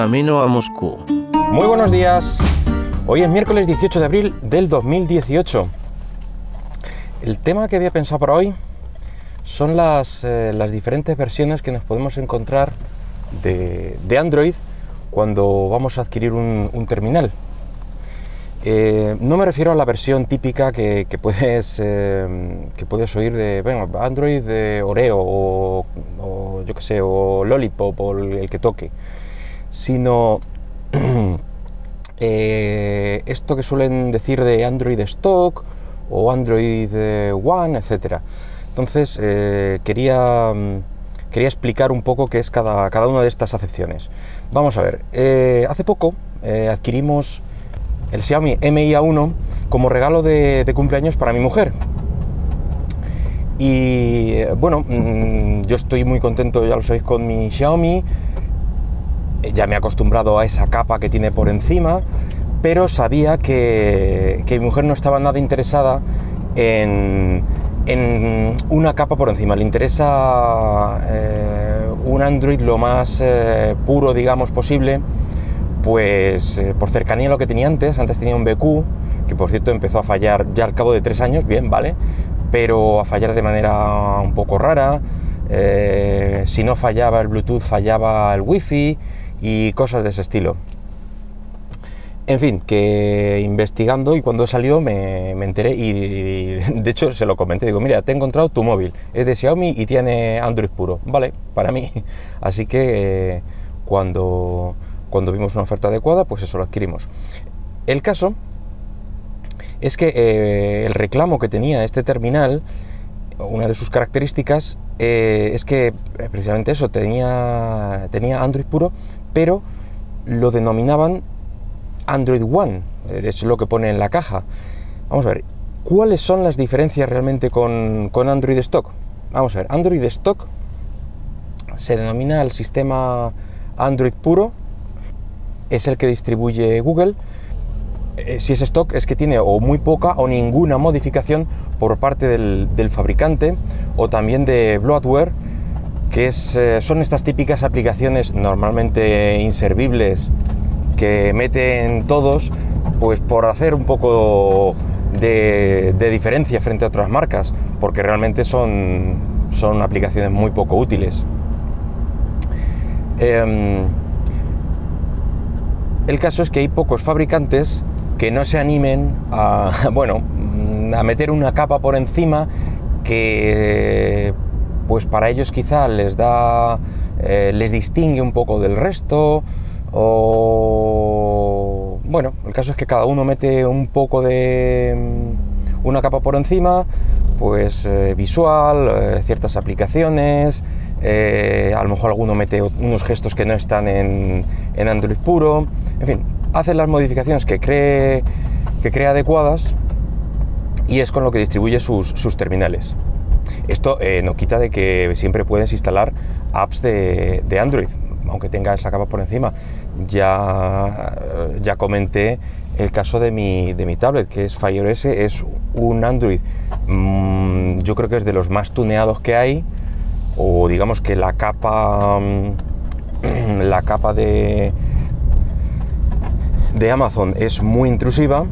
camino a Moscú. Muy buenos días. Hoy es miércoles 18 de abril del 2018. El tema que había pensado para hoy son las, eh, diferentes versiones que nos podemos encontrar de, Android cuando vamos a adquirir un, terminal. Eh, no me refiero a la versión típica que, puedes, eh, que puedes oír de Android de Oreo o, yo que sé, o Lollipop o el que toque, sino eh, esto que suelen decir de Android Stock o Android One, etcétera. Entonces quería, quería explicar un poco qué es cada, cada una de estas acepciones. Vamos a ver, hace poco adquirimos el Xiaomi MIA1 como regalo de, de cumpleaños para mi mujer. Y eh, bueno, mmm, yo estoy muy contento, ya lo sabéis, con mi Xiaomi. Eh, ya me he acostumbrado a esa capa que tiene por encima, pero sabía que, que mi mujer no estaba nada interesada en, en, una capa por encima. Le interesa eh, un Android lo más eh, puro, digamos, posible pues por cercanía a lo que tenía antes, antes tenía un BQ, que por cierto empezó a fallar ya al cabo de tres años, bien, vale, pero a fallar de manera un poco rara, si no fallaba el Bluetooth fallaba el Wi-Fi y cosas de ese estilo. En fin, que investigando y cuando salió me, me enteré y, de hecho se lo comenté, digo, mira, te he encontrado tu móvil, es de Xiaomi y tiene Android puro, vale, para mí. Así que eh, cuando cuando vimos una oferta adecuada, pues eso lo adquirimos. El caso es que eh, el reclamo que tenía este terminal, una de sus características, eh, es que precisamente eso, tenía, tenía Android puro, pero lo denominaban Android One, es lo que pone en la caja. Vamos a ver, ¿cuáles son las diferencias realmente con, con Android Stock? Vamos a ver, Android Stock se denomina el sistema Android puro, es el que distribuye Google. Eh, si es stock es que tiene o muy poca o ninguna modificación por parte del, del fabricante o también de bloatware, que eh, son estas típicas aplicaciones normalmente inservibles que meten todos, pues por hacer un poco de, diferencia frente a otras marcas, porque realmente son, son aplicaciones muy poco útiles. Eh, el caso es que hay pocos fabricantes que no se animen a, bueno, a meter una capa por encima que pues para ellos quizá les da eh, les distingue un poco del resto o bueno, el caso es que cada uno mete un poco de mm, una capa por encima, pues eh, visual, eh, ciertas aplicaciones, a lo mejor alguno mete unos gestos que no están en, en Android puro, en fin, hace las modificaciones que cree, que cree adecuadas y es con lo que distribuye sus, sus terminales. Esto eh, no quita de que siempre puedes instalar apps de, Android, aunque tenga esa capa por encima. Ya, ya comenté el caso de mi, de mi tablet, que es Fire S, es un Android, mmm, yo creo que es de los más tuneados que hay, o digamos que la capa mm, la capa de de Amazon es muy intrusiva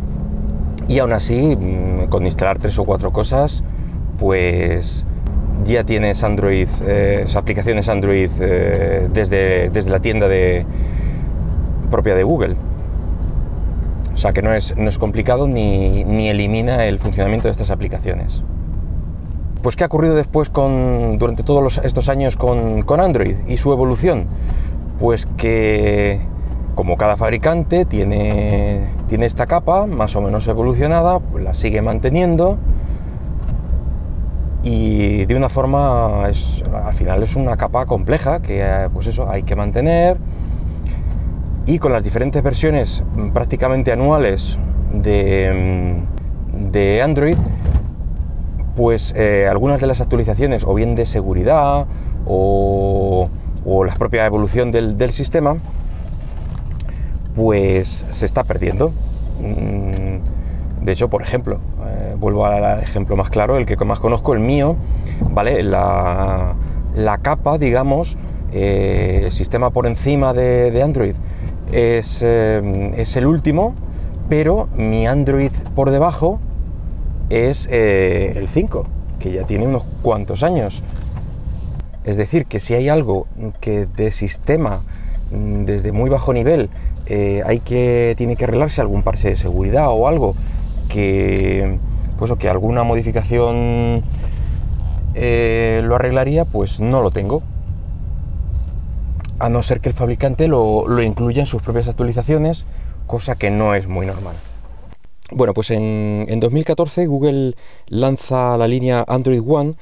y aún así mm, con instalar tres o cuatro cosas pues ya tienes Android eh, aplicaciones Android eh, desde, desde la tienda de propia de Google o sea que no es, no es complicado ni, ni elimina el funcionamiento de estas aplicaciones pues ¿qué ha ocurrido después con, durante todos estos años con, con, Android y su evolución? Pues que, como cada fabricante tiene, tiene esta capa más o menos evolucionada, la sigue manteniendo y de una forma, es, al final es una capa compleja que pues eso, hay que mantener y con las diferentes versiones prácticamente anuales de, de Android, pues eh, algunas de las actualizaciones, o bien de seguridad, o, o la propia evolución del, del, sistema, pues se está perdiendo. Mm, de hecho, por ejemplo, eh, vuelvo al ejemplo más claro, el que más conozco, el mío, ¿vale? La, capa, digamos, eh, el sistema por encima de, Android, es, eh, es el último, pero mi Android por debajo es el 5, que ya tiene unos cuantos años. Es decir, que si hay algo que de sistema mm, desde muy bajo nivel hay que tiene que arreglarse algún parche de seguridad o algo pues o que alguna modificación eh, lo arreglaría, pues no lo tengo. A no ser que el fabricante lo, lo incluya en sus propias actualizaciones, cosa que no es muy normal. Bueno, pues en, 2014 Google lanza la línea Android One,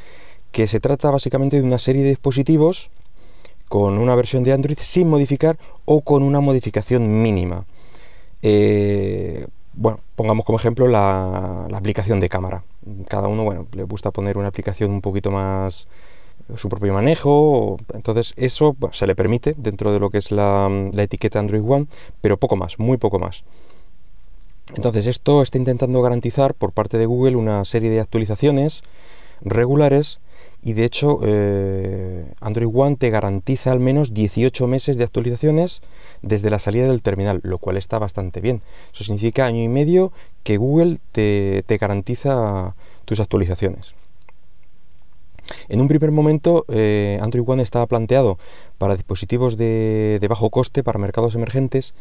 que se trata básicamente de una serie de dispositivos con una versión de Android sin modificar o con una modificación mínima. Eh, bueno, pongamos como ejemplo la, aplicación de cámara. Cada uno, bueno, le gusta poner una aplicación un poquito más su propio manejo, entonces eso se le permite dentro de lo que es la, la etiqueta Android One, pero poco más, muy poco más. Entonces esto está intentando garantizar por parte de Google una serie de actualizaciones regulares y de hecho eh, Android One te garantiza al menos 18 meses de actualizaciones desde la salida del terminal, lo cual está bastante bien. Eso significa año y medio que Google te, garantiza tus actualizaciones. En un primer momento, eh, Android One estaba planteado para dispositivos de, bajo coste, para mercados emergentes,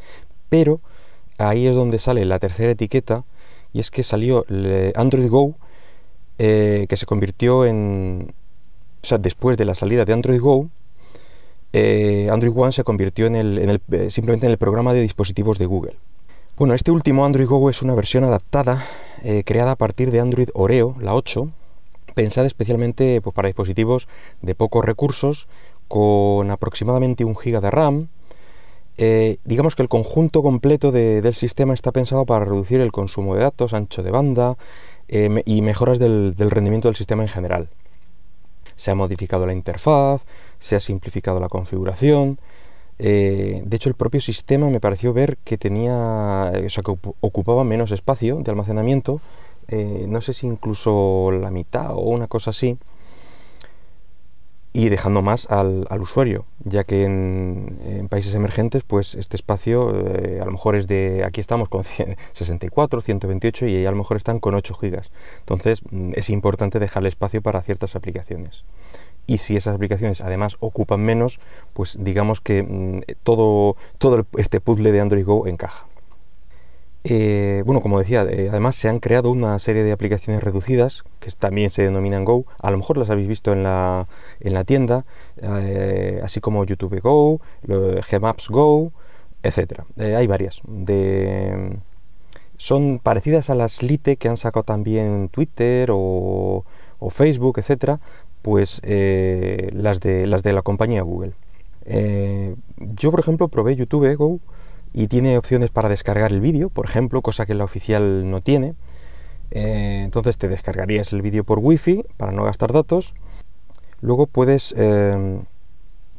pero ahí es donde sale la tercera etiqueta, y es que salió Android Go, eh, que se convirtió en... O sea, después de la salida de Android Go, eh, Android One se convirtió en el, eh, simplemente en el programa de dispositivos de Google. Bueno, este último Android Go es una versión adaptada, creada a partir de Android Oreo, la 8, pensada especialmente pues, para dispositivos de pocos recursos, con aproximadamente un GB de RAM, eh, digamos que el conjunto completo del sistema está pensado para reducir el consumo de datos, ancho de banda eh, y mejoras del, rendimiento del sistema en general. Se ha modificado la interfaz, se ha simplificado la configuración. Eh, de hecho, el propio sistema me pareció ver que tenía, o sea, que ocupaba menos espacio de almacenamiento. no sé si incluso la mitad o una cosa así y dejando más al, usuario, ya que en, países emergentes, pues este espacio eh, a lo mejor es de, aquí estamos con 64, 128 y ahí a lo mejor están con 8 gigas. Entonces mm, es importante dejarle espacio para ciertas aplicaciones. Y si esas aplicaciones además ocupan menos, pues digamos que mm, todo, todo este puzzle de Android Go encaja. Eh, bueno, como decía, eh, además se han creado una serie de aplicaciones reducidas que también se denominan Go. A lo mejor las habéis visto en la, en la tienda, eh, así como YouTube Go, Gmaps Go, etc. hay varias. Son parecidas a las Lite que han sacado también Twitter o, o Facebook, etc. Pues las, de, las de la compañía Google. yo, por ejemplo, probé YouTube Go y tiene opciones para descargar el vídeo, por ejemplo, cosa que la oficial no tiene. Eh, entonces te descargarías el vídeo por wifi para no gastar datos. Luego puedes eh,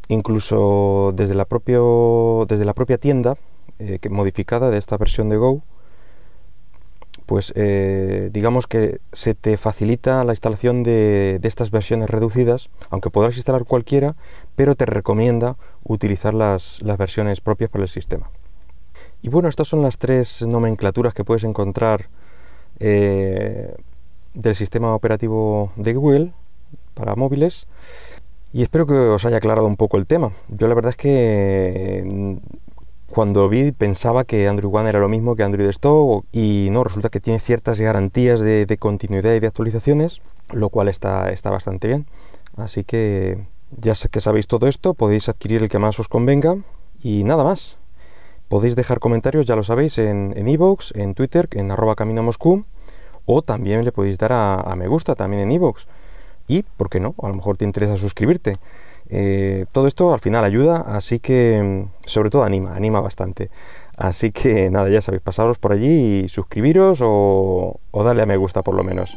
incluso desde la, desde la propia tienda eh, modificada de esta versión de Go, pues digamos que se te facilita la instalación de, de, estas versiones reducidas, aunque podrás instalar cualquiera, pero te recomienda utilizar las, las versiones propias para el sistema. Y bueno, estas son las tres nomenclaturas que puedes encontrar eh, del sistema operativo de Google para móviles. Y espero que os haya aclarado un poco el tema. Yo la verdad es que mm, cuando vi pensaba que Android One era lo mismo que Android Stock y no, resulta que tiene ciertas garantías de, continuidad y de actualizaciones, lo cual está, está bastante bien. Así que ya que sabéis todo esto, podéis adquirir el que más os convenga y nada más. Podéis dejar comentarios, ya lo sabéis, en Evox, en, Twitter, en arroba camino Moscú, o también le podéis dar a, me gusta también en Evox. Y, ¿por qué no? A lo mejor te interesa suscribirte. Eh, todo esto al final ayuda, así que sobre todo anima, anima bastante. Así que nada, ya sabéis, pasaros por allí y suscribiros o, o darle a me gusta por lo menos.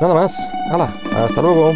Nada más, hala, hasta luego.